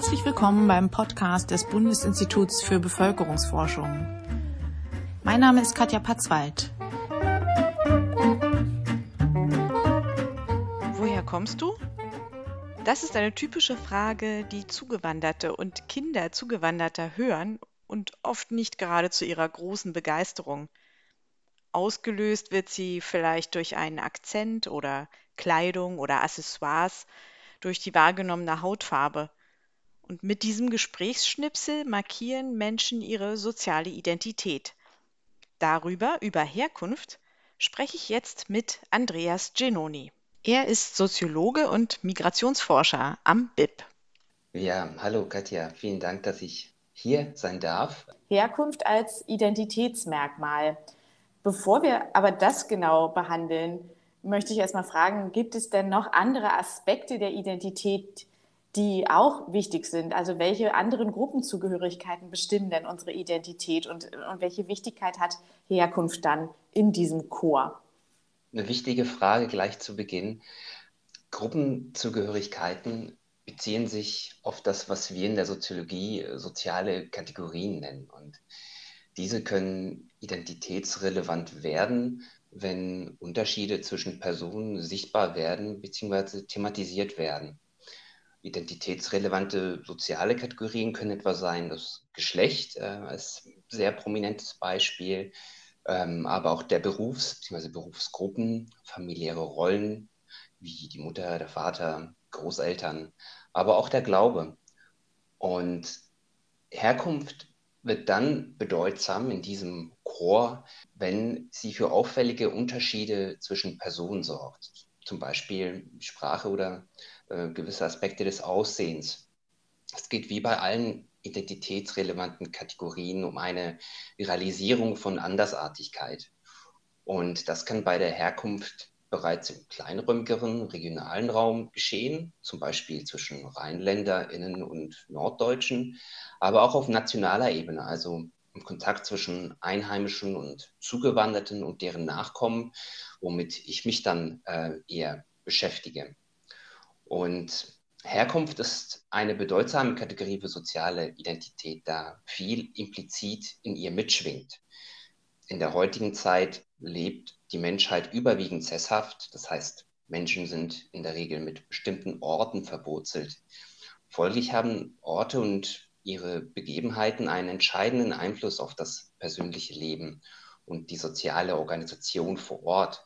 Herzlich willkommen beim Podcast des Bundesinstituts für Bevölkerungsforschung. Mein Name ist Katja Patzwald. Woher kommst du? Das ist eine typische Frage, die Zugewanderte und Kinder Zugewanderter hören und oft nicht gerade zu ihrer großen Begeisterung. Ausgelöst wird sie vielleicht durch einen Akzent oder Kleidung oder Accessoires, durch die wahrgenommene Hautfarbe. Und mit diesem Gesprächsschnipsel markieren Menschen ihre soziale Identität. Darüber, über Herkunft, spreche ich jetzt mit Andreas Genoni. Er ist Soziologe und Migrationsforscher am BIP. Ja, hallo Katja, vielen Dank, dass ich hier sein darf. Herkunft als Identitätsmerkmal. Bevor wir aber das genau behandeln, möchte ich erstmal fragen, gibt es denn noch andere Aspekte der Identität, die auch wichtig sind. Also welche anderen Gruppenzugehörigkeiten bestimmen denn unsere Identität und, und welche Wichtigkeit hat Herkunft dann in diesem Chor? Eine wichtige Frage gleich zu Beginn. Gruppenzugehörigkeiten beziehen sich auf das, was wir in der Soziologie soziale Kategorien nennen. Und diese können identitätsrelevant werden, wenn Unterschiede zwischen Personen sichtbar werden bzw. thematisiert werden. Identitätsrelevante soziale Kategorien können etwa sein, das Geschlecht äh, als sehr prominentes Beispiel, ähm, aber auch der Berufs- bzw. Berufsgruppen, familiäre Rollen wie die Mutter, der Vater, Großeltern, aber auch der Glaube. Und Herkunft wird dann bedeutsam in diesem Chor, wenn sie für auffällige Unterschiede zwischen Personen sorgt zum Beispiel Sprache oder äh, gewisse Aspekte des Aussehens. Es geht wie bei allen identitätsrelevanten Kategorien um eine Viralisierung von Andersartigkeit. Und das kann bei der Herkunft bereits im kleinräumigeren regionalen Raum geschehen, zum Beispiel zwischen RheinländerInnen und Norddeutschen, aber auch auf nationaler Ebene, also im Kontakt zwischen Einheimischen und Zugewanderten und deren Nachkommen, womit ich mich dann äh, eher beschäftige. Und Herkunft ist eine bedeutsame Kategorie für soziale Identität, da viel implizit in ihr mitschwingt. In der heutigen Zeit lebt die Menschheit überwiegend sesshaft, das heißt, Menschen sind in der Regel mit bestimmten Orten verwurzelt. Folglich haben Orte und ihre Begebenheiten einen entscheidenden Einfluss auf das persönliche Leben und die soziale Organisation vor Ort.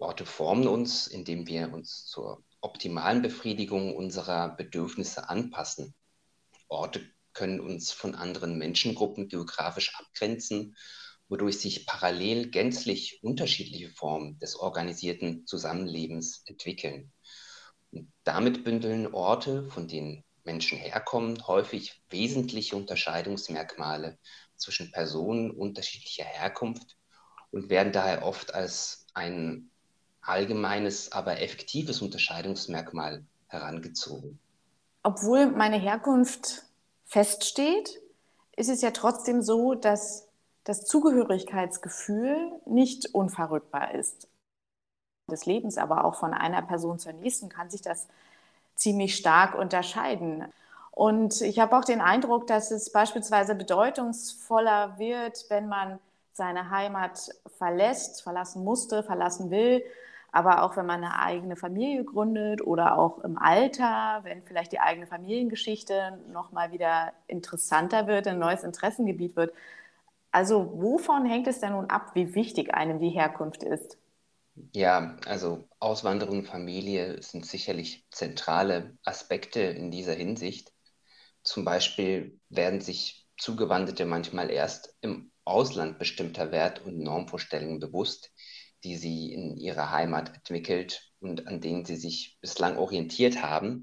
Orte formen uns, indem wir uns zur optimalen Befriedigung unserer Bedürfnisse anpassen. Orte können uns von anderen Menschengruppen geografisch abgrenzen, wodurch sich parallel gänzlich unterschiedliche Formen des organisierten Zusammenlebens entwickeln. Und damit bündeln Orte, von denen Menschen herkommen, häufig wesentliche Unterscheidungsmerkmale zwischen Personen unterschiedlicher Herkunft und werden daher oft als ein allgemeines, aber effektives Unterscheidungsmerkmal herangezogen. Obwohl meine Herkunft feststeht, ist es ja trotzdem so, dass das Zugehörigkeitsgefühl nicht unverrückbar ist. Des Lebens, aber auch von einer Person zur nächsten kann sich das ziemlich stark unterscheiden. Und ich habe auch den Eindruck, dass es beispielsweise bedeutungsvoller wird, wenn man seine Heimat verlässt, verlassen musste, verlassen will, aber auch wenn man eine eigene Familie gründet oder auch im Alter, wenn vielleicht die eigene Familiengeschichte nochmal wieder interessanter wird, ein neues Interessengebiet wird. Also wovon hängt es denn nun ab, wie wichtig einem die Herkunft ist? Ja, also Auswanderung, Familie sind sicherlich zentrale Aspekte in dieser Hinsicht. Zum Beispiel werden sich Zugewanderte manchmal erst im Ausland bestimmter Wert- und Normvorstellungen bewusst, die sie in ihrer Heimat entwickelt und an denen sie sich bislang orientiert haben,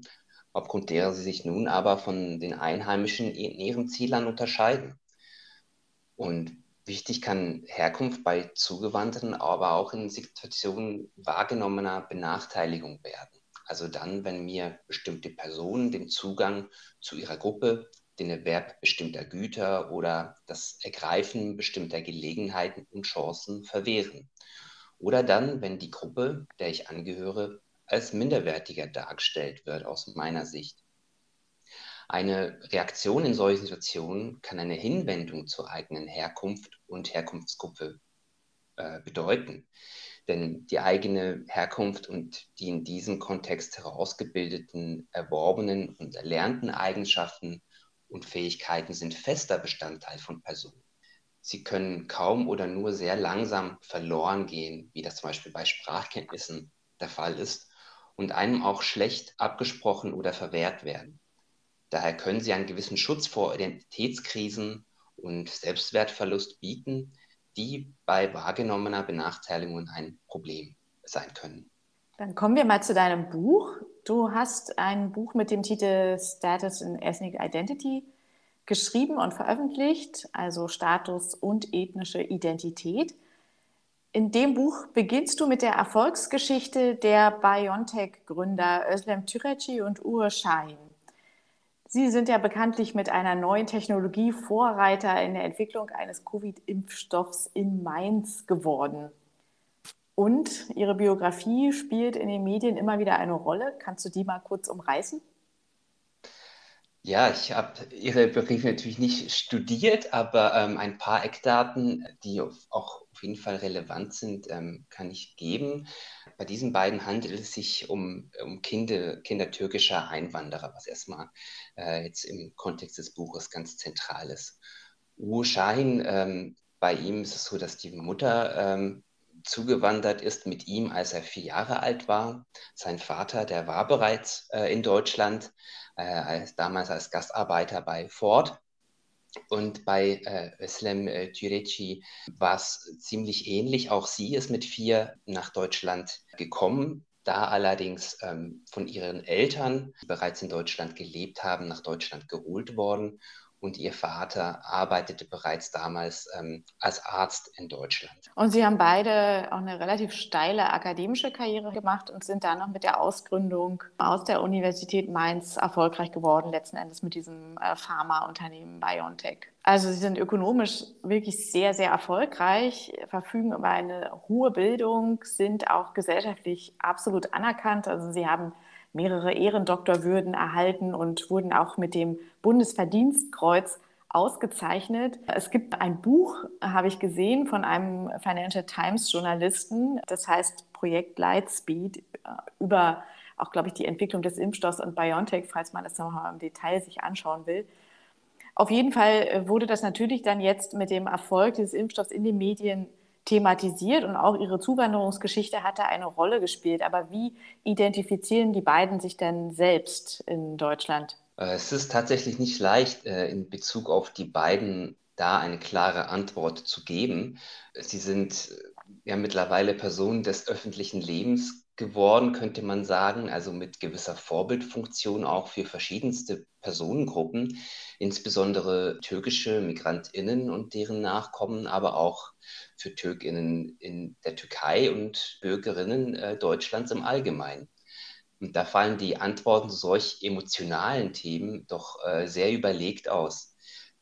aufgrund derer sie sich nun aber von den Einheimischen in ihren Zielern unterscheiden. Und Wichtig kann Herkunft bei Zugewanderten aber auch in Situationen wahrgenommener Benachteiligung werden. Also dann, wenn mir bestimmte Personen den Zugang zu ihrer Gruppe, den Erwerb bestimmter Güter oder das Ergreifen bestimmter Gelegenheiten und Chancen verwehren. Oder dann, wenn die Gruppe, der ich angehöre, als minderwertiger dargestellt wird aus meiner Sicht. Eine Reaktion in solchen Situationen kann eine Hinwendung zur eigenen Herkunft und Herkunftsgruppe äh, bedeuten. Denn die eigene Herkunft und die in diesem Kontext herausgebildeten, erworbenen und erlernten Eigenschaften und Fähigkeiten sind fester Bestandteil von Personen. Sie können kaum oder nur sehr langsam verloren gehen, wie das zum Beispiel bei Sprachkenntnissen der Fall ist, und einem auch schlecht abgesprochen oder verwehrt werden. Daher können sie einen gewissen Schutz vor Identitätskrisen und Selbstwertverlust bieten, die bei wahrgenommener Benachteiligung ein Problem sein können. Dann kommen wir mal zu deinem Buch. Du hast ein Buch mit dem Titel Status in Ethnic Identity geschrieben und veröffentlicht, also Status und ethnische Identität. In dem Buch beginnst du mit der Erfolgsgeschichte der BioNTech-Gründer Özlem Türeci und Uğur Şahin. Sie sind ja bekanntlich mit einer neuen Technologie Vorreiter in der Entwicklung eines Covid-Impfstoffs in Mainz geworden. Und Ihre Biografie spielt in den Medien immer wieder eine Rolle. Kannst du die mal kurz umreißen? Ja, ich habe Ihre Begriffe natürlich nicht studiert, aber ähm, ein paar Eckdaten, die auch auf jeden Fall relevant sind, ähm, kann ich geben. Bei diesen beiden handelt es sich um, um Kinder, Kinder türkischer Einwanderer, was erstmal äh, jetzt im Kontext des Buches ganz zentral ist. Uğur Şahin, ähm, bei ihm ist es so, dass die Mutter ähm, zugewandert ist mit ihm, als er vier Jahre alt war. Sein Vater, der war bereits äh, in Deutschland, äh, als, damals als Gastarbeiter bei Ford. Und bei äh, Özlem äh, war es ziemlich ähnlich. Auch sie ist mit vier nach Deutschland gekommen, da allerdings ähm, von ihren Eltern, die bereits in Deutschland gelebt haben, nach Deutschland geholt worden und ihr Vater arbeitete bereits damals ähm, als Arzt in Deutschland. Und Sie haben beide auch eine relativ steile akademische Karriere gemacht und sind dann noch mit der Ausgründung aus der Universität Mainz erfolgreich geworden, letzten Endes mit diesem äh, Pharmaunternehmen BioNTech. Also Sie sind ökonomisch wirklich sehr, sehr erfolgreich, verfügen über eine hohe Bildung, sind auch gesellschaftlich absolut anerkannt. Also Sie haben mehrere Ehrendoktorwürden erhalten und wurden auch mit dem Bundesverdienstkreuz ausgezeichnet. Es gibt ein Buch, habe ich gesehen, von einem Financial Times Journalisten, das heißt Projekt Lightspeed, äh, über auch, glaube ich, die Entwicklung des Impfstoffs und BioNTech, falls man das nochmal im Detail sich anschauen will. Auf jeden Fall äh, wurde das natürlich dann jetzt mit dem Erfolg dieses Impfstoffs in den Medien thematisiert und auch ihre Zuwanderungsgeschichte hatte eine Rolle gespielt. Aber wie identifizieren die beiden sich denn selbst in Deutschland? Äh, es ist tatsächlich nicht leicht, äh, in Bezug auf die beiden da eine klare Antwort zu geben. Sie sind äh, ja mittlerweile Personen des öffentlichen Lebens geworden, könnte man sagen, also mit gewisser Vorbildfunktion auch für verschiedenste Personengruppen, insbesondere türkische Migrantinnen und deren Nachkommen, aber auch für Türkinnen in der Türkei und Bürgerinnen äh, Deutschlands im Allgemeinen. Und da fallen die Antworten zu solch emotionalen Themen doch äh, sehr überlegt aus.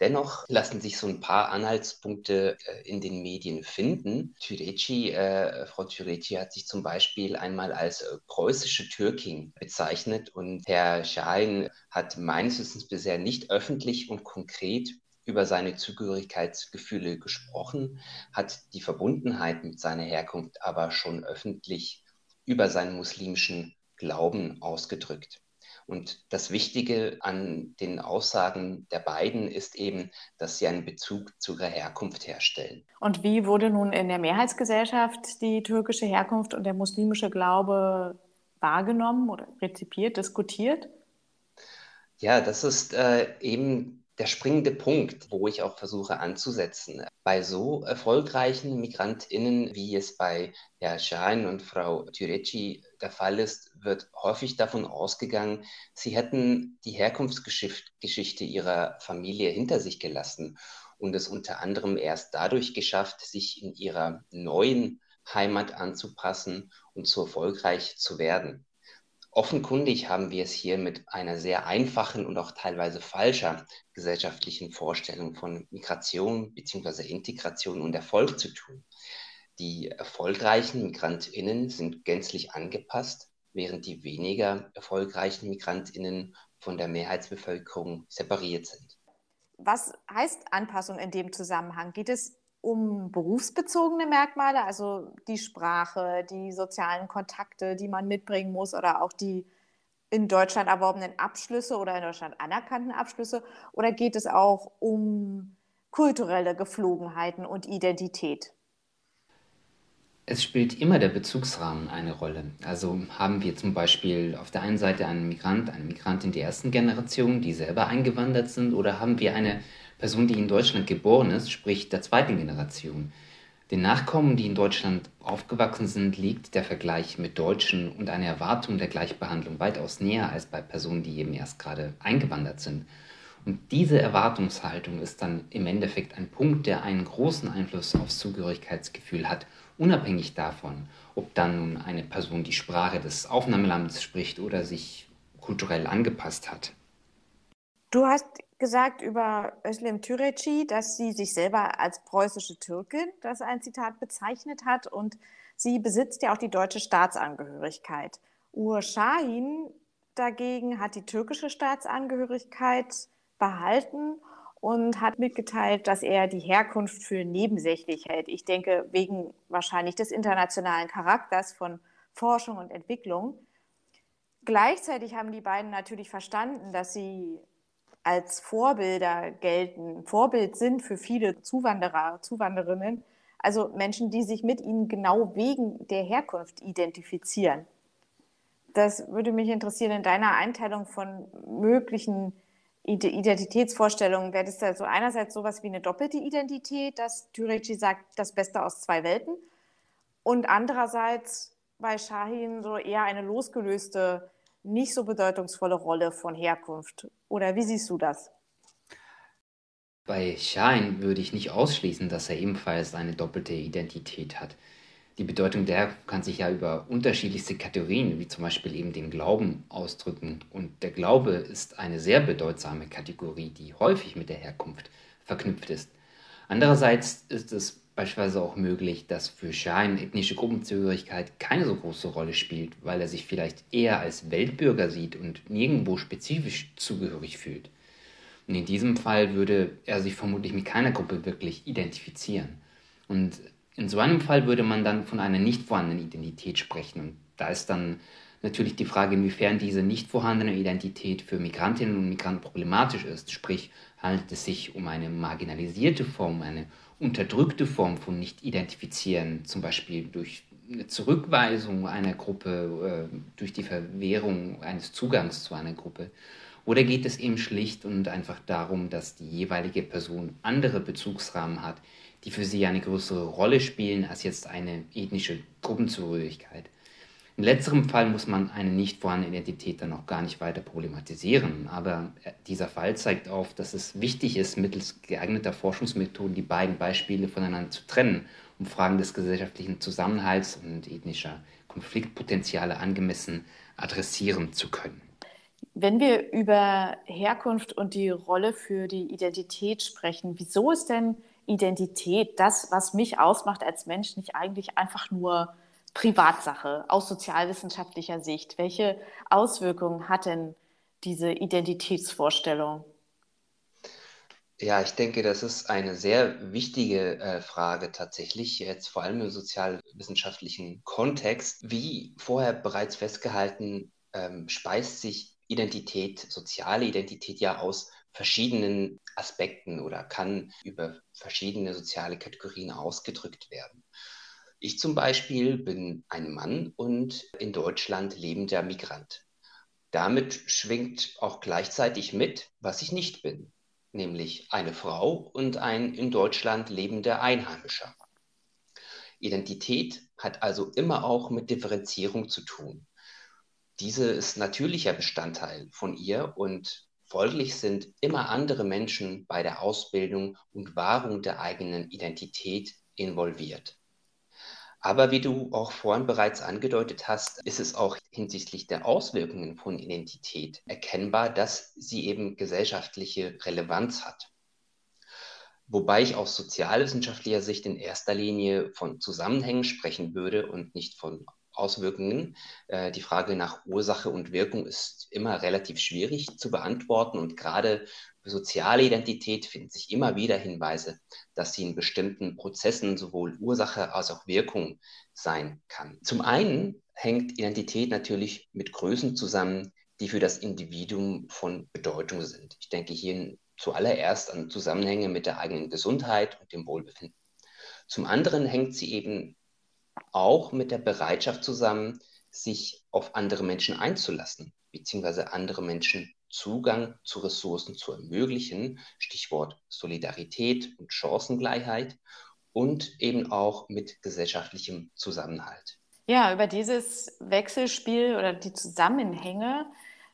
Dennoch lassen sich so ein paar Anhaltspunkte äh, in den Medien finden. Türeci, äh, Frau Türeci hat sich zum Beispiel einmal als äh, preußische Türkin bezeichnet und Herr Schein hat meines Wissens bisher nicht öffentlich und konkret über seine Zugehörigkeitsgefühle gesprochen, hat die Verbundenheit mit seiner Herkunft aber schon öffentlich über seinen muslimischen Glauben ausgedrückt. Und das Wichtige an den Aussagen der beiden ist eben, dass sie einen Bezug zu ihrer Herkunft herstellen. Und wie wurde nun in der Mehrheitsgesellschaft die türkische Herkunft und der muslimische Glaube wahrgenommen oder rezipiert, diskutiert? Ja, das ist äh, eben der springende Punkt, wo ich auch versuche anzusetzen. Bei so erfolgreichen MigrantInnen, wie es bei Herr Schein und Frau Türeci der Fall ist, wird häufig davon ausgegangen, sie hätten die Herkunftsgeschichte ihrer Familie hinter sich gelassen und es unter anderem erst dadurch geschafft, sich in ihrer neuen Heimat anzupassen und so erfolgreich zu werden. Offenkundig haben wir es hier mit einer sehr einfachen und auch teilweise falscher gesellschaftlichen Vorstellung von Migration bzw. Integration und Erfolg zu tun. Die erfolgreichen Migrantinnen sind gänzlich angepasst, während die weniger erfolgreichen Migrantinnen von der Mehrheitsbevölkerung separiert sind. Was heißt Anpassung in dem Zusammenhang? Geht es um berufsbezogene Merkmale, also die Sprache, die sozialen Kontakte, die man mitbringen muss oder auch die in Deutschland erworbenen Abschlüsse oder in Deutschland anerkannten Abschlüsse? Oder geht es auch um kulturelle Geflogenheiten und Identität? Es spielt immer der Bezugsrahmen eine Rolle. Also haben wir zum Beispiel auf der einen Seite einen Migrant, eine Migrantin der ersten Generation, die selber eingewandert sind, oder haben wir eine Person, die in Deutschland geboren ist, sprich der zweiten Generation. Den Nachkommen, die in Deutschland aufgewachsen sind, liegt der Vergleich mit Deutschen und eine Erwartung der Gleichbehandlung weitaus näher als bei Personen, die eben erst gerade eingewandert sind. Und diese Erwartungshaltung ist dann im Endeffekt ein Punkt, der einen großen Einfluss aufs Zugehörigkeitsgefühl hat unabhängig davon, ob dann nun eine Person die Sprache des Aufnahmelandes spricht oder sich kulturell angepasst hat. Du hast gesagt über Özlem Türeci, dass sie sich selber als preußische Türkin, das ein Zitat bezeichnet hat, und sie besitzt ja auch die deutsche Staatsangehörigkeit. Ur Şahin dagegen hat die türkische Staatsangehörigkeit behalten und hat mitgeteilt, dass er die Herkunft für nebensächlich hält. Ich denke, wegen wahrscheinlich des internationalen Charakters von Forschung und Entwicklung. Gleichzeitig haben die beiden natürlich verstanden, dass sie als Vorbilder gelten, Vorbild sind für viele Zuwanderer, Zuwanderinnen, also Menschen, die sich mit ihnen genau wegen der Herkunft identifizieren. Das würde mich interessieren in deiner Einteilung von möglichen Identitätsvorstellungen. Wäre das da so einerseits sowas wie eine doppelte Identität, dass Türeci sagt, das Beste aus zwei Welten? Und andererseits bei Shahin so eher eine losgelöste, nicht so bedeutungsvolle Rolle von Herkunft. Oder wie siehst du das? Bei Shahin würde ich nicht ausschließen, dass er ebenfalls eine doppelte Identität hat. Die Bedeutung der kann sich ja über unterschiedlichste Kategorien, wie zum Beispiel eben den Glauben, ausdrücken. Und der Glaube ist eine sehr bedeutsame Kategorie, die häufig mit der Herkunft verknüpft ist. Andererseits ist es beispielsweise auch möglich, dass für Schein ethnische Gruppenzugehörigkeit keine so große Rolle spielt, weil er sich vielleicht eher als Weltbürger sieht und nirgendwo spezifisch zugehörig fühlt. Und in diesem Fall würde er sich vermutlich mit keiner Gruppe wirklich identifizieren. Und in so einem Fall würde man dann von einer nicht vorhandenen Identität sprechen. Und da ist dann natürlich die Frage, inwiefern diese nicht vorhandene Identität für Migrantinnen und Migranten problematisch ist. Sprich, handelt es sich um eine marginalisierte Form, eine unterdrückte Form von Nicht-Identifizieren, zum Beispiel durch eine Zurückweisung einer Gruppe, äh, durch die Verwehrung eines Zugangs zu einer Gruppe. Oder geht es eben schlicht und einfach darum, dass die jeweilige Person andere Bezugsrahmen hat, die für sie eine größere Rolle spielen als jetzt eine ethnische Gruppenzugehörigkeit. In letzterem Fall muss man eine nicht vorhandene Identität dann auch gar nicht weiter problematisieren, aber äh, dieser Fall zeigt auf, dass es wichtig ist, mittels geeigneter Forschungsmethoden die beiden Beispiele voneinander zu trennen, um Fragen des gesellschaftlichen Zusammenhalts und ethnischer Konfliktpotenziale angemessen adressieren zu können. Wenn wir über Herkunft und die Rolle für die Identität sprechen, wieso ist denn Identität, das, was mich ausmacht als Mensch, nicht eigentlich einfach nur Privatsache aus sozialwissenschaftlicher Sicht? Welche Auswirkungen hat denn diese Identitätsvorstellung? Ja, ich denke, das ist eine sehr wichtige äh, Frage tatsächlich, jetzt vor allem im sozialwissenschaftlichen Kontext. Wie vorher bereits festgehalten, ähm, speist sich Identität, soziale Identität ja aus verschiedenen Aspekten oder kann über verschiedene soziale Kategorien ausgedrückt werden. Ich zum Beispiel bin ein Mann und in Deutschland lebender Migrant. Damit schwingt auch gleichzeitig mit, was ich nicht bin, nämlich eine Frau und ein in Deutschland lebender Einheimischer. Identität hat also immer auch mit Differenzierung zu tun. Diese ist natürlicher Bestandteil von ihr und Folglich sind immer andere Menschen bei der Ausbildung und Wahrung der eigenen Identität involviert. Aber wie du auch vorhin bereits angedeutet hast, ist es auch hinsichtlich der Auswirkungen von Identität erkennbar, dass sie eben gesellschaftliche Relevanz hat. Wobei ich aus sozialwissenschaftlicher Sicht in erster Linie von Zusammenhängen sprechen würde und nicht von Auswirkungen. Äh, die Frage nach Ursache und Wirkung ist immer relativ schwierig zu beantworten und gerade soziale Identität finden sich immer wieder Hinweise, dass sie in bestimmten Prozessen sowohl Ursache als auch Wirkung sein kann. Zum einen hängt Identität natürlich mit Größen zusammen, die für das Individuum von Bedeutung sind. Ich denke hier zuallererst an Zusammenhänge mit der eigenen Gesundheit und dem Wohlbefinden. Zum anderen hängt sie eben auch mit der Bereitschaft zusammen, sich auf andere Menschen einzulassen, beziehungsweise andere Menschen Zugang zu Ressourcen zu ermöglichen, Stichwort Solidarität und Chancengleichheit und eben auch mit gesellschaftlichem Zusammenhalt. Ja, über dieses Wechselspiel oder die Zusammenhänge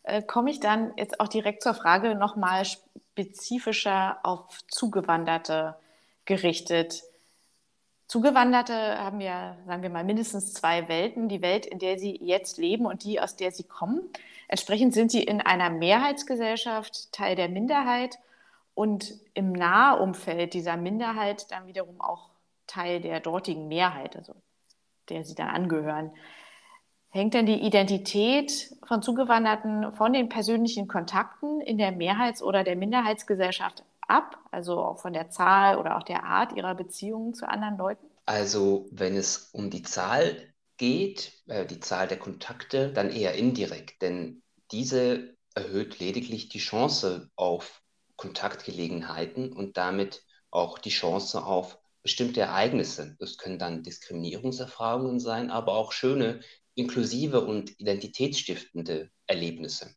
äh, komme ich dann jetzt auch direkt zur Frage nochmal spezifischer auf Zugewanderte gerichtet. Zugewanderte haben ja, sagen wir mal, mindestens zwei Welten. Die Welt, in der sie jetzt leben und die, aus der sie kommen. Entsprechend sind sie in einer Mehrheitsgesellschaft Teil der Minderheit und im Nahumfeld dieser Minderheit dann wiederum auch Teil der dortigen Mehrheit, also der sie dann angehören. Hängt denn die Identität von Zugewanderten von den persönlichen Kontakten in der Mehrheits- oder der Minderheitsgesellschaft ab, also auch von der Zahl oder auch der Art ihrer Beziehungen zu anderen Leuten? Also wenn es um die Zahl geht, äh, die Zahl der Kontakte, dann eher indirekt, denn diese erhöht lediglich die Chance auf Kontaktgelegenheiten und damit auch die Chance auf bestimmte Ereignisse. Das können dann Diskriminierungserfahrungen sein, aber auch schöne, inklusive und identitätsstiftende Erlebnisse.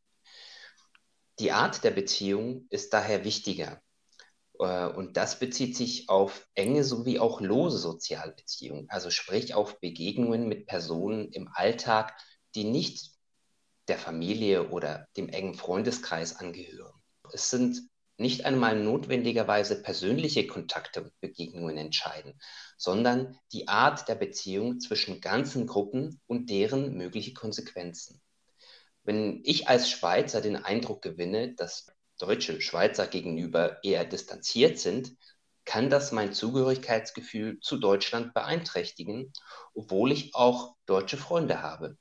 Die Art der Beziehung ist daher wichtiger. Äh, und das bezieht sich auf enge sowie auch lose Sozialbeziehungen, also sprich auf Begegnungen mit Personen im Alltag, die nicht der Familie oder dem engen Freundeskreis angehören. Es sind nicht einmal notwendigerweise persönliche Kontakte und Begegnungen entscheiden, sondern die Art der Beziehung zwischen ganzen Gruppen und deren mögliche Konsequenzen. Wenn ich als Schweizer den Eindruck gewinne, dass deutsche Schweizer gegenüber eher distanziert sind, kann das mein Zugehörigkeitsgefühl zu Deutschland beeinträchtigen, obwohl ich auch deutsche Freunde habe.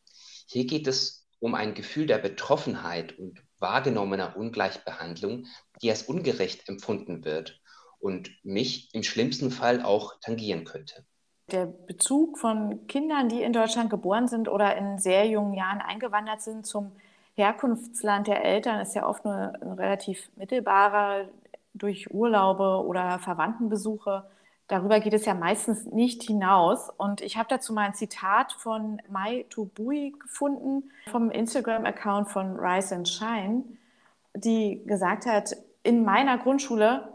Hier geht es um ein Gefühl der Betroffenheit und wahrgenommener Ungleichbehandlung, die als ungerecht empfunden wird und mich im schlimmsten Fall auch tangieren könnte. Der Bezug von Kindern, die in Deutschland geboren sind oder in sehr jungen Jahren eingewandert sind zum Herkunftsland der Eltern ist ja oft nur ein relativ mittelbarer durch Urlaube oder Verwandtenbesuche. Darüber geht es ja meistens nicht hinaus. Und ich habe dazu mal ein Zitat von Mai Tubui gefunden vom Instagram-Account von Rise and Shine, die gesagt hat, in meiner Grundschule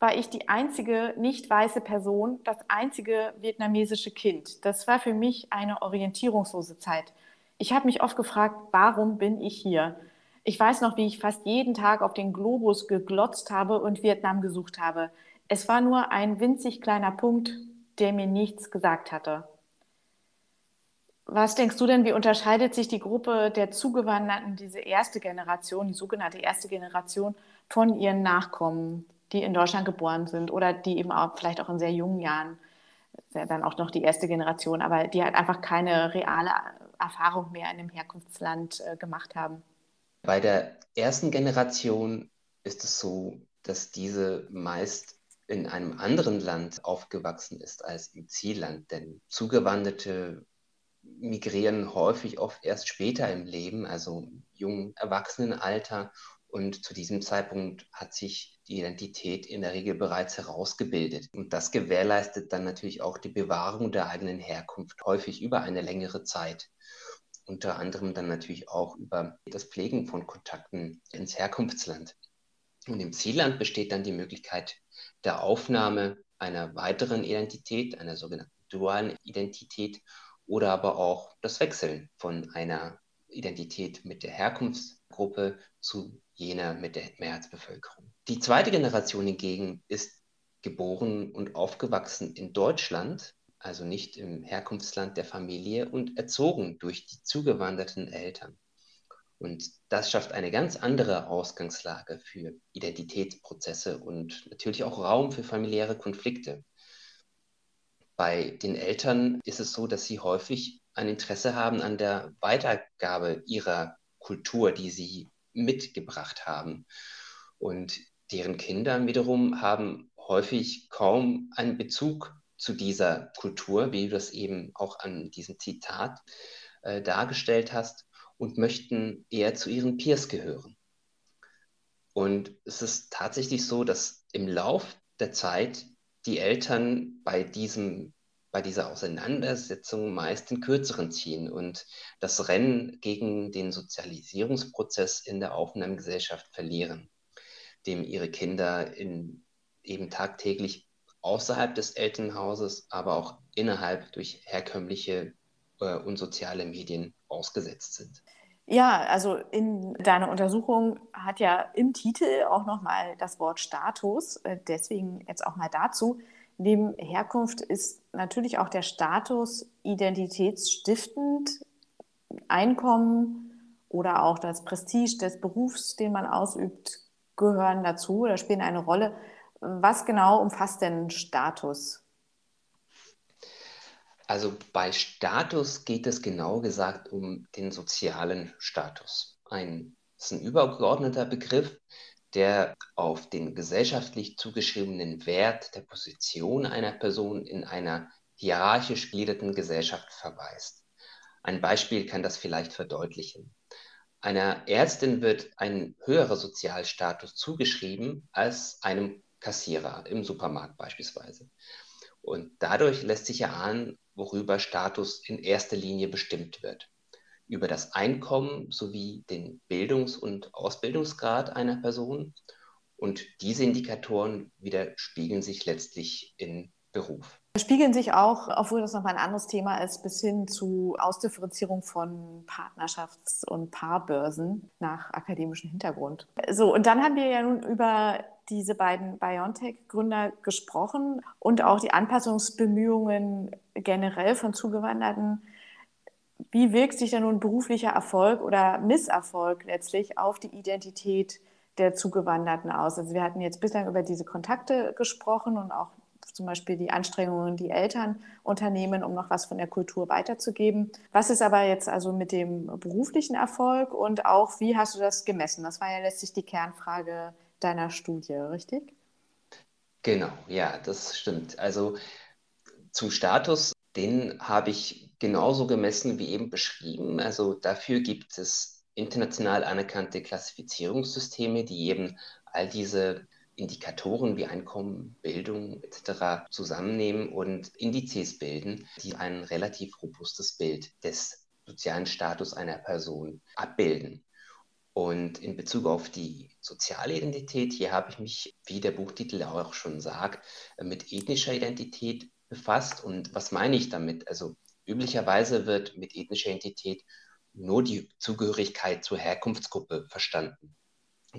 war ich die einzige nicht weiße Person, das einzige vietnamesische Kind. Das war für mich eine orientierungslose Zeit. Ich habe mich oft gefragt, warum bin ich hier? Ich weiß noch, wie ich fast jeden Tag auf den Globus geglotzt habe und Vietnam gesucht habe. Es war nur ein winzig kleiner Punkt, der mir nichts gesagt hatte. Was denkst du denn, wie unterscheidet sich die Gruppe der Zugewanderten, diese erste Generation, die sogenannte erste Generation, von ihren Nachkommen, die in Deutschland geboren sind oder die eben auch vielleicht auch in sehr jungen Jahren, dann auch noch die erste Generation, aber die halt einfach keine reale Erfahrung mehr in dem Herkunftsland äh, gemacht haben. Bei der ersten Generation ist es so, dass diese meist in einem anderen Land aufgewachsen ist als im Zielland, denn Zugewanderte migrieren häufig oft erst später im Leben, also im jungen Erwachsenenalter. Und zu diesem Zeitpunkt hat sich die Identität in der Regel bereits herausgebildet. Und das gewährleistet dann natürlich auch die Bewahrung der eigenen Herkunft, häufig über eine längere Zeit unter anderem dann natürlich auch über das Pflegen von Kontakten ins Herkunftsland. Und im Zielland besteht dann die Möglichkeit der Aufnahme einer weiteren Identität, einer sogenannten dualen Identität oder aber auch das Wechseln von einer Identität mit der Herkunftsgruppe zu jener mit der Mehrheitsbevölkerung. Die zweite Generation hingegen ist geboren und aufgewachsen in Deutschland also nicht im Herkunftsland der Familie und erzogen durch die zugewanderten Eltern. Und das schafft eine ganz andere Ausgangslage für Identitätsprozesse und natürlich auch Raum für familiäre Konflikte. Bei den Eltern ist es so, dass sie häufig ein Interesse haben an der Weitergabe ihrer Kultur, die sie mitgebracht haben. Und deren Kinder wiederum haben häufig kaum einen Bezug zu dieser Kultur, wie du das eben auch an diesem Zitat äh, dargestellt hast, und möchten eher zu ihren Peers gehören. Und es ist tatsächlich so, dass im Lauf der Zeit die Eltern bei diesem bei dieser Auseinandersetzung meist den kürzeren ziehen und das Rennen gegen den Sozialisierungsprozess in der Aufnahmegesellschaft verlieren, dem ihre Kinder in, eben tagtäglich außerhalb des Elternhauses, aber auch innerhalb durch herkömmliche äh, und soziale Medien ausgesetzt sind. Ja, also in deiner Untersuchung hat ja im Titel auch nochmal das Wort Status, äh, deswegen jetzt auch mal dazu. Neben Herkunft ist natürlich auch der Status identitätsstiftend, Einkommen oder auch das Prestige des Berufs, den man ausübt, gehören dazu oder spielen eine Rolle. Was genau umfasst denn Status? Also bei Status geht es genau gesagt um den sozialen Status. Ein, das ist ein übergeordneter Begriff, der auf den gesellschaftlich zugeschriebenen Wert der Position einer Person in einer hierarchisch gliederten Gesellschaft verweist. Ein Beispiel kann das vielleicht verdeutlichen. Einer Ärztin wird ein höherer Sozialstatus zugeschrieben als einem Kassierer im Supermarkt beispielsweise. Und dadurch lässt sich erahnen, worüber Status in erster Linie bestimmt wird. Über das Einkommen sowie den Bildungs- und Ausbildungsgrad einer Person. Und diese Indikatoren widerspiegeln sich letztlich in Beruf. Spiegeln sich auch, obwohl das nochmal ein anderes Thema ist, bis hin zu Ausdifferenzierung von Partnerschafts- und Paarbörsen nach akademischem Hintergrund. So, und dann haben wir ja nun über diese beiden BioNTech-Gründer gesprochen und auch die Anpassungsbemühungen generell von Zugewanderten. Wie wirkt sich denn nun beruflicher Erfolg oder Misserfolg letztlich auf die Identität der Zugewanderten aus? Also wir hatten jetzt bislang über diese Kontakte gesprochen und auch zum Beispiel die Anstrengungen, die Eltern unternehmen, um noch was von der Kultur weiterzugeben. Was ist aber jetzt also mit dem beruflichen Erfolg und auch wie hast du das gemessen? Das war ja letztlich die Kernfrage deiner Studie, richtig? Genau, ja, das stimmt. Also zum Status, den habe ich genauso gemessen wie eben beschrieben. Also dafür gibt es international anerkannte Klassifizierungssysteme, die eben all diese Indikatoren wie Einkommen, Bildung etc. zusammennehmen und Indizes bilden, die ein relativ robustes Bild des sozialen Status einer Person abbilden. Und in Bezug auf die soziale Identität, hier habe ich mich, wie der Buchtitel auch schon sagt, mit ethnischer Identität befasst. Und was meine ich damit? Also üblicherweise wird mit ethnischer Identität nur die Zugehörigkeit zur Herkunftsgruppe verstanden.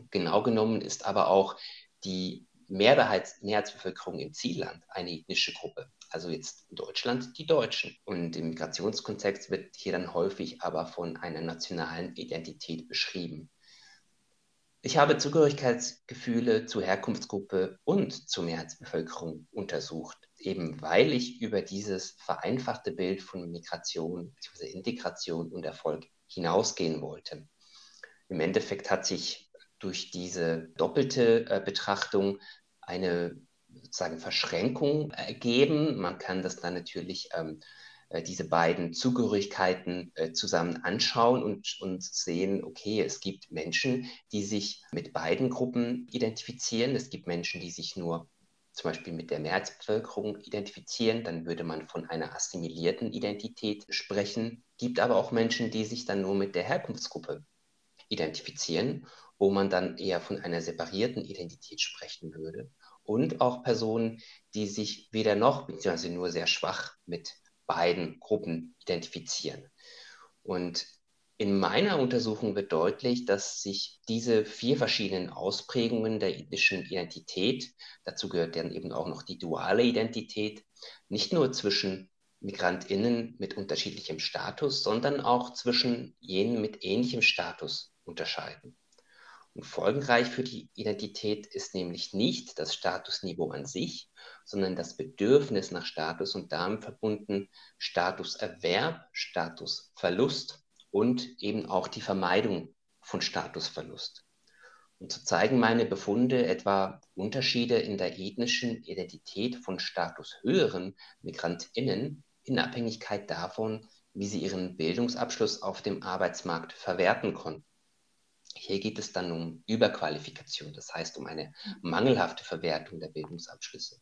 Genau genommen ist aber auch die Mehrheits Mehrheitsbevölkerung im Zielland eine ethnische Gruppe. Also jetzt Deutschland die Deutschen. Und im Migrationskontext wird hier dann häufig aber von einer nationalen Identität beschrieben. Ich habe Zugehörigkeitsgefühle zur Herkunftsgruppe und zur Mehrheitsbevölkerung untersucht, eben weil ich über dieses vereinfachte Bild von Migration bzw. Integration und Erfolg hinausgehen wollte. Im Endeffekt hat sich durch diese doppelte äh, Betrachtung eine sozusagen Verschränkung ergeben. Man kann das dann natürlich ähm, äh, diese beiden Zugehörigkeiten äh, zusammen anschauen und, und sehen, okay, es gibt Menschen, die sich mit beiden Gruppen identifizieren. Es gibt Menschen, die sich nur zum Beispiel mit der Mehrheitsbevölkerung identifizieren, dann würde man von einer assimilierten Identität sprechen. Gibt aber auch Menschen, die sich dann nur mit der Herkunftsgruppe identifizieren wo man dann eher von einer separierten Identität sprechen würde. Und auch Personen, die sich weder noch, beziehungsweise nur sehr schwach mit beiden Gruppen identifizieren. Und in meiner Untersuchung wird deutlich, dass sich diese vier verschiedenen Ausprägungen der ethnischen Identität, dazu gehört dann eben auch noch die duale Identität, nicht nur zwischen Migrantinnen mit unterschiedlichem Status, sondern auch zwischen jenen mit ähnlichem Status unterscheiden. Und folgenreich für die Identität ist nämlich nicht das Statusniveau an sich, sondern das Bedürfnis nach Status und damit verbunden Statuserwerb, Statusverlust und eben auch die Vermeidung von Statusverlust. Und so zeigen meine Befunde etwa Unterschiede in der ethnischen Identität von statushöheren Migrantinnen in Abhängigkeit davon, wie sie ihren Bildungsabschluss auf dem Arbeitsmarkt verwerten konnten. Hier geht es dann um Überqualifikation, das heißt um eine mangelhafte Verwertung der Bildungsabschlüsse.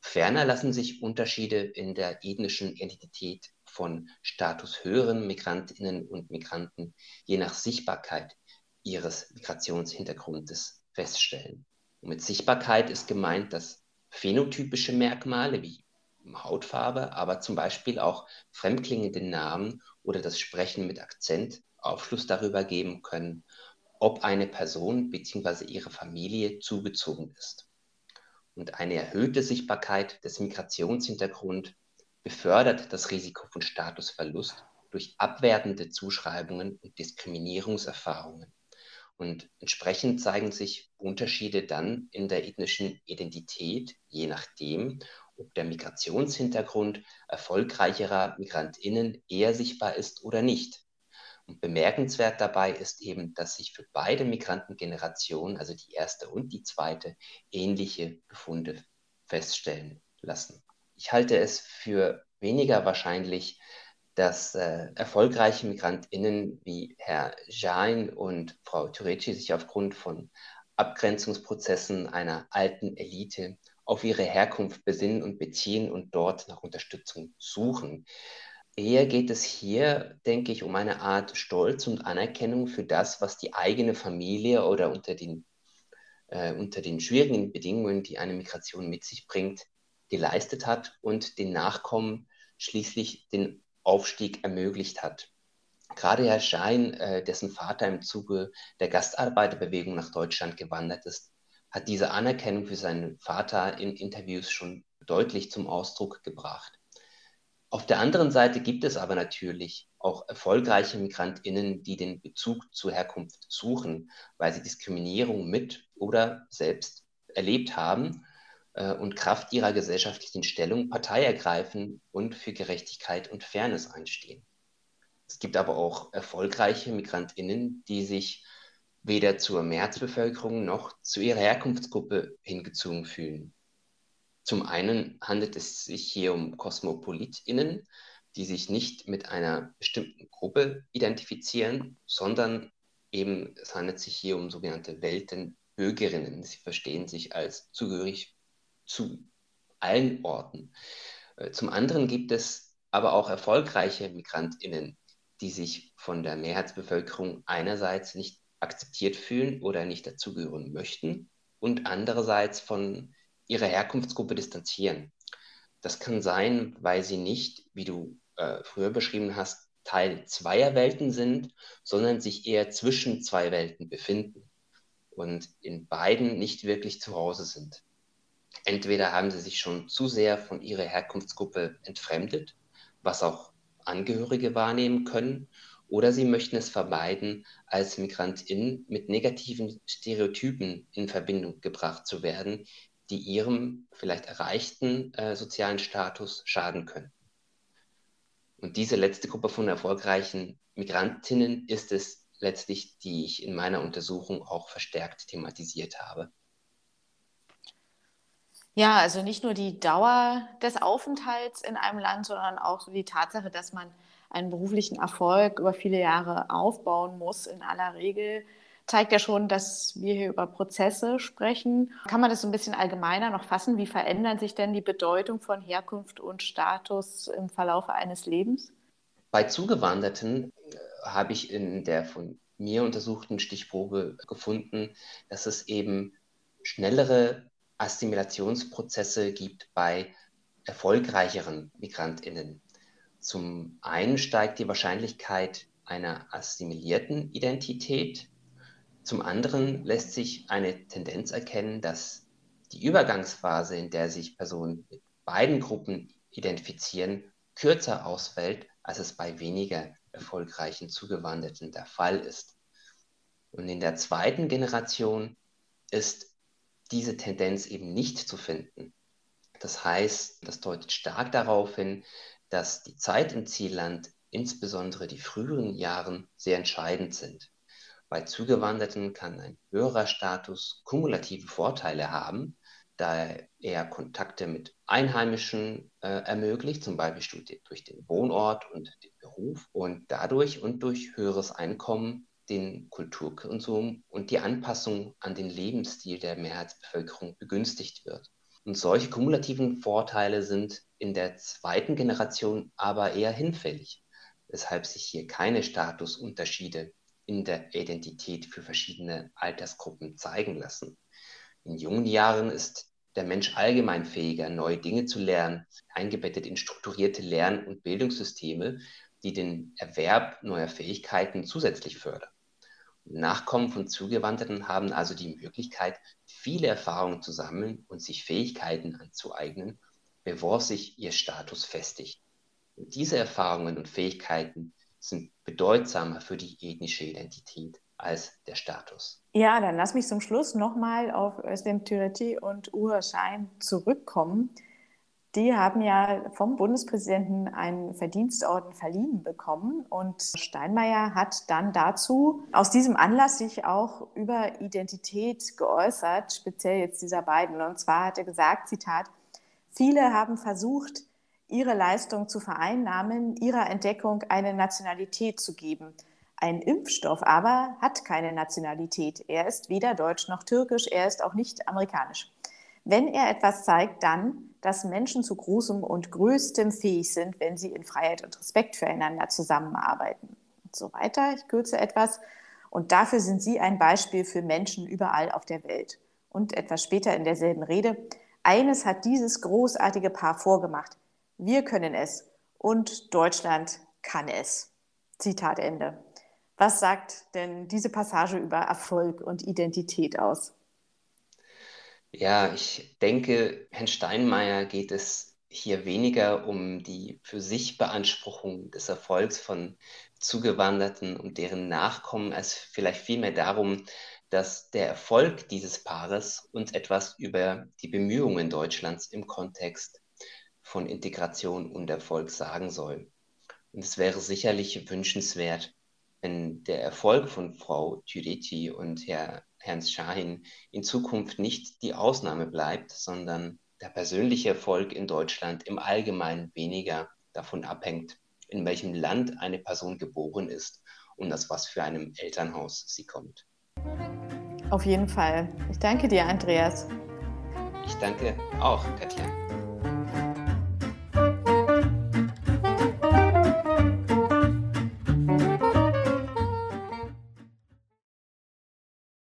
Ferner lassen sich Unterschiede in der ethnischen Identität von statushöheren Migrantinnen und Migranten je nach Sichtbarkeit ihres Migrationshintergrundes feststellen. Und mit Sichtbarkeit ist gemeint, dass phänotypische Merkmale wie Hautfarbe, aber zum Beispiel auch fremdklingende Namen oder das Sprechen mit Akzent Aufschluss darüber geben können, ob eine Person bzw. ihre Familie zugezogen ist. Und eine erhöhte Sichtbarkeit des Migrationshintergrunds befördert das Risiko von Statusverlust durch abwertende Zuschreibungen und Diskriminierungserfahrungen. Und entsprechend zeigen sich Unterschiede dann in der ethnischen Identität, je nachdem, ob der Migrationshintergrund erfolgreicherer Migrantinnen eher sichtbar ist oder nicht. Und bemerkenswert dabei ist eben, dass sich für beide Migrantengenerationen, also die erste und die zweite, ähnliche Befunde feststellen lassen. Ich halte es für weniger wahrscheinlich, dass äh, erfolgreiche MigrantInnen wie Herr Jain und Frau Tureci sich aufgrund von Abgrenzungsprozessen einer alten Elite auf ihre Herkunft besinnen und beziehen und dort nach Unterstützung suchen. Eher geht es hier, denke ich, um eine Art Stolz und Anerkennung für das, was die eigene Familie oder unter den, äh, unter den schwierigen Bedingungen, die eine Migration mit sich bringt, geleistet hat und den Nachkommen schließlich den Aufstieg ermöglicht hat. Gerade Herr Schein, äh, dessen Vater im Zuge der Gastarbeiterbewegung nach Deutschland gewandert ist, hat diese Anerkennung für seinen Vater in Interviews schon deutlich zum Ausdruck gebracht. Auf der anderen Seite gibt es aber natürlich auch erfolgreiche Migrantinnen, die den Bezug zur Herkunft suchen, weil sie Diskriminierung mit oder selbst erlebt haben äh, und Kraft ihrer gesellschaftlichen Stellung Partei ergreifen und für Gerechtigkeit und Fairness einstehen. Es gibt aber auch erfolgreiche Migrantinnen, die sich weder zur Mehrheitsbevölkerung noch zu ihrer Herkunftsgruppe hingezogen fühlen. Zum einen handelt es sich hier um Kosmopolitinnen, die sich nicht mit einer bestimmten Gruppe identifizieren, sondern eben es handelt sich hier um sogenannte Weltenbürgerinnen. Sie verstehen sich als zugehörig zu allen Orten. Äh, zum anderen gibt es aber auch erfolgreiche Migrantinnen, die sich von der Mehrheitsbevölkerung einerseits nicht akzeptiert fühlen oder nicht dazugehören möchten und andererseits von ihrer Herkunftsgruppe distanzieren. Das kann sein, weil sie nicht, wie du äh, früher beschrieben hast, Teil zweier Welten sind, sondern sich eher zwischen zwei Welten befinden und in beiden nicht wirklich zu Hause sind. Entweder haben sie sich schon zu sehr von ihrer Herkunftsgruppe entfremdet, was auch Angehörige wahrnehmen können, oder sie möchten es vermeiden, als Migrantin mit negativen Stereotypen in Verbindung gebracht zu werden, die ihrem vielleicht erreichten äh, sozialen Status schaden können. Und diese letzte Gruppe von erfolgreichen Migrantinnen ist es letztlich, die ich in meiner Untersuchung auch verstärkt thematisiert habe. Ja, also nicht nur die Dauer des Aufenthalts in einem Land, sondern auch so die Tatsache, dass man einen beruflichen Erfolg über viele Jahre aufbauen muss, in aller Regel, zeigt ja schon, dass wir hier über Prozesse sprechen. Kann man das so ein bisschen allgemeiner noch fassen? Wie verändern sich denn die Bedeutung von Herkunft und Status im Verlauf eines Lebens? Bei Zugewanderten äh, habe ich in der von mir untersuchten Stichprobe gefunden, dass es eben schnellere Assimilationsprozesse gibt bei erfolgreicheren Migrantinnen. Zum einen steigt die Wahrscheinlichkeit einer assimilierten Identität. Zum anderen lässt sich eine Tendenz erkennen, dass die Übergangsphase, in der sich Personen mit beiden Gruppen identifizieren, kürzer ausfällt, als es bei weniger erfolgreichen Zugewanderten der Fall ist. Und in der zweiten Generation ist diese Tendenz eben nicht zu finden. Das heißt, das deutet stark darauf hin, dass die Zeit im Zielland, insbesondere die früheren Jahren, sehr entscheidend sind. Bei Zugewanderten kann ein höherer Status kumulative Vorteile haben, da er Kontakte mit Einheimischen äh, ermöglicht, zum Beispiel durch den Wohnort und den Beruf und dadurch und durch höheres Einkommen den Kulturkonsum und die Anpassung an den Lebensstil der Mehrheitsbevölkerung begünstigt wird. Und solche kumulativen Vorteile sind in der zweiten Generation aber eher hinfällig, weshalb sich hier keine Statusunterschiede in der Identität für verschiedene Altersgruppen zeigen lassen. In jungen Jahren ist der Mensch allgemein fähiger, neue Dinge zu lernen, eingebettet in strukturierte Lern- und Bildungssysteme, die den Erwerb neuer Fähigkeiten zusätzlich fördern. Nachkommen von Zugewanderten haben also die Möglichkeit, viele Erfahrungen zu sammeln und sich Fähigkeiten anzueignen, bevor sich ihr Status festigt. Und diese Erfahrungen und Fähigkeiten sind bedeutsamer für die ethnische Identität als der Status. Ja, dann lass mich zum Schluss nochmal auf Özlem Türeti und Uwe Schein zurückkommen. Die haben ja vom Bundespräsidenten einen Verdienstorden verliehen bekommen und Steinmeier hat dann dazu aus diesem Anlass sich auch über Identität geäußert, speziell jetzt dieser beiden. Und zwar hat er gesagt, Zitat, viele haben versucht, ihre Leistung zu vereinnahmen, ihrer Entdeckung eine Nationalität zu geben. Ein Impfstoff aber hat keine Nationalität. Er ist weder deutsch noch türkisch, er ist auch nicht amerikanisch. Wenn er etwas zeigt, dann, dass Menschen zu großem und größtem fähig sind, wenn sie in Freiheit und Respekt füreinander zusammenarbeiten. Und so weiter. Ich kürze etwas. Und dafür sind Sie ein Beispiel für Menschen überall auf der Welt. Und etwas später in derselben Rede. Eines hat dieses großartige Paar vorgemacht. Wir können es und Deutschland kann es. Zitat Ende. Was sagt denn diese Passage über Erfolg und Identität aus? Ja, ich denke, Herrn Steinmeier geht es hier weniger um die für sich Beanspruchung des Erfolgs von Zugewanderten und deren Nachkommen, als vielleicht vielmehr darum, dass der Erfolg dieses Paares uns etwas über die Bemühungen Deutschlands im Kontext von Integration und Erfolg sagen soll. Und es wäre sicherlich wünschenswert, wenn der Erfolg von Frau Türeti und Herr Herrn Schahin in Zukunft nicht die Ausnahme bleibt, sondern der persönliche Erfolg in Deutschland im Allgemeinen weniger davon abhängt, in welchem Land eine Person geboren ist und aus was für einem Elternhaus sie kommt. Auf jeden Fall. Ich danke dir, Andreas. Ich danke auch, Katja.